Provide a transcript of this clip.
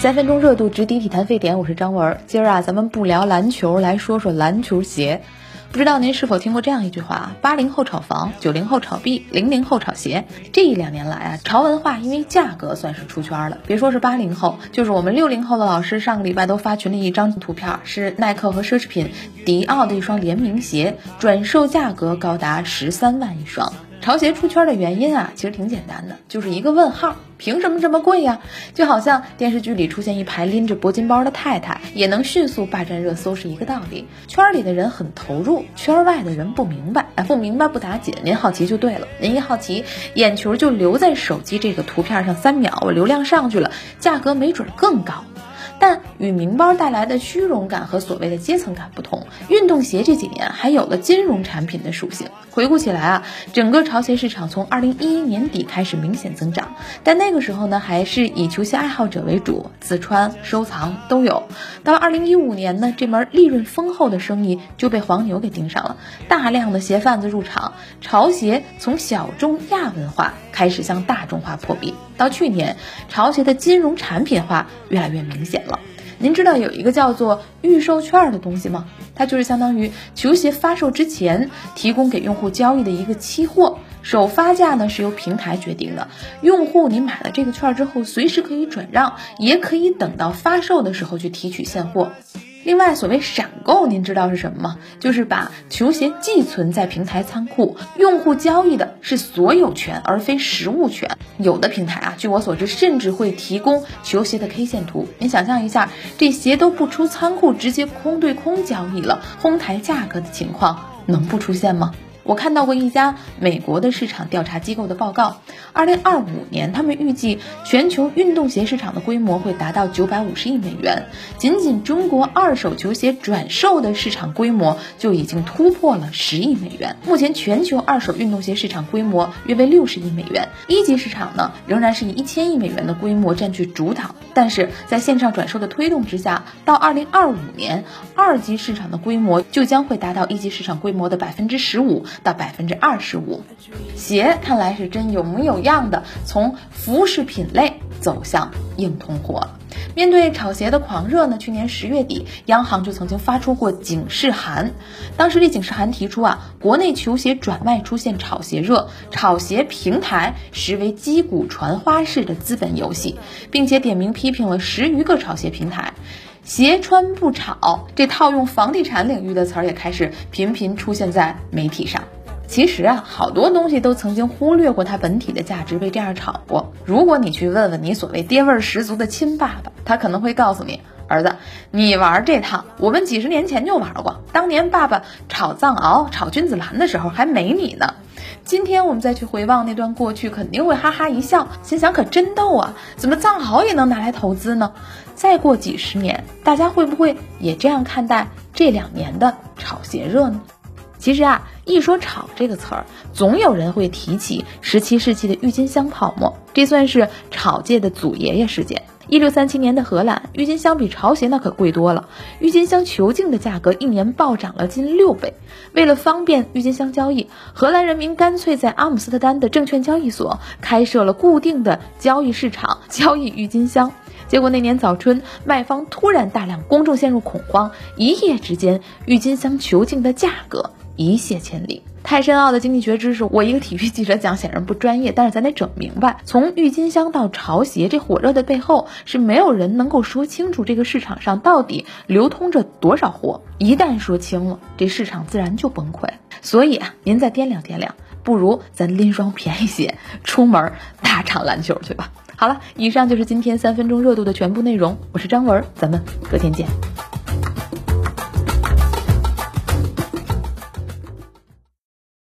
三分钟热度直抵体坛沸点，我是张文。今儿啊，咱们不聊篮球，来说说篮球鞋。不知道您是否听过这样一句话：八零后炒房，九零后炒币，零零后炒鞋。这一两年来啊，潮文化因为价格算是出圈了。别说是八零后，就是我们六零后的老师，上个礼拜都发群里一张图片，是耐克和奢侈品迪奥的一双联名鞋，转售价格高达十三万一双。潮鞋出圈的原因啊，其实挺简单的，就是一个问号，凭什么这么贵呀？就好像电视剧里出现一排拎着铂金包的太太，也能迅速霸占热搜是一个道理。圈里的人很投入，圈外的人不明白，哎，不明白不打紧，您好奇就对了。您一好奇，眼球就留在手机这个图片上三秒，我流量上去了，价格没准更高。但与名包带来的虚荣感和所谓的阶层感不同，运动鞋这几年还有了金融产品的属性。回顾起来啊，整个潮鞋市场从二零一一年底开始明显增长，但那个时候呢，还是以球鞋爱好者为主，自穿、收藏都有。到二零一五年呢，这门利润丰厚的生意就被黄牛给盯上了，大量的鞋贩子入场，潮鞋从小众亚文化开始向大众化破壁。到去年，潮鞋的金融产品化越来越明显了。您知道有一个叫做预售券的东西吗？它就是相当于球鞋发售之前提供给用户交易的一个期货，首发价呢是由平台决定的。用户你买了这个券之后，随时可以转让，也可以等到发售的时候去提取现货。另外，所谓闪购，您知道是什么吗？就是把球鞋寄存在平台仓库，用户交易的是所有权而非实物权。有的平台啊，据我所知，甚至会提供球鞋的 K 线图。您想象一下，这鞋都不出仓库，直接空对空交易了，哄抬价格的情况能不出现吗？我看到过一家美国的市场调查机构的报告，二零二五年他们预计全球运动鞋市场的规模会达到九百五十亿美元，仅仅中国二手球鞋转售的市场规模就已经突破了十亿美元。目前全球二手运动鞋市场规模约为六十亿美元，一级市场呢仍然是以一千亿美元的规模占据主导，但是在线上转售的推动之下，到二零二五年，二级市场的规模就将会达到一级市场规模的百分之十五。到百分之二十五，鞋看来是真有模有样的，从服饰品类走向硬通货。面对炒鞋的狂热呢，去年十月底，央行就曾经发出过警示函。当时这警示函提出啊，国内球鞋转卖出现炒鞋热，炒鞋平台实为击鼓传花式的资本游戏，并且点名批评了十余个炒鞋平台。鞋穿不炒，这套用房地产领域的词儿也开始频频出现在媒体上。其实啊，好多东西都曾经忽略过它本体的价值，被这样炒过。如果你去问问你所谓爹味儿十足的亲爸爸，他可能会告诉你，儿子，你玩这套，我们几十年前就玩过。当年爸爸炒藏獒、炒君子兰的时候还没你呢。今天我们再去回望那段过去，肯定会哈哈一笑，心想可真逗啊！怎么藏獒也能拿来投资呢？再过几十年，大家会不会也这样看待这两年的炒鞋热呢？其实啊，一说“炒”这个词儿，总有人会提起十七世纪的郁金香泡沫，这算是炒界的祖爷爷事件。一六三七年的荷兰，郁金香比潮鞋那可贵多了，郁金香球茎的价格一年暴涨了近六倍。为了方便郁金香交易，荷兰人民干脆在阿姆斯特丹的证券交易所开设了固定的交易市场，交易郁金香。结果那年早春，卖方突然大量，公众陷入恐慌，一夜之间，郁金香球茎的价格。一泻千里，太深奥的经济学知识，我一个体育记者讲显然不专业，但是咱得整明白。从郁金香到潮鞋，这火热的背后是没有人能够说清楚这个市场上到底流通着多少货。一旦说清了，这市场自然就崩溃。所以啊，您再掂量掂量，不如咱拎双便宜鞋出门大场篮球去吧。好了，以上就是今天三分钟热度的全部内容，我是张文，咱们隔天见。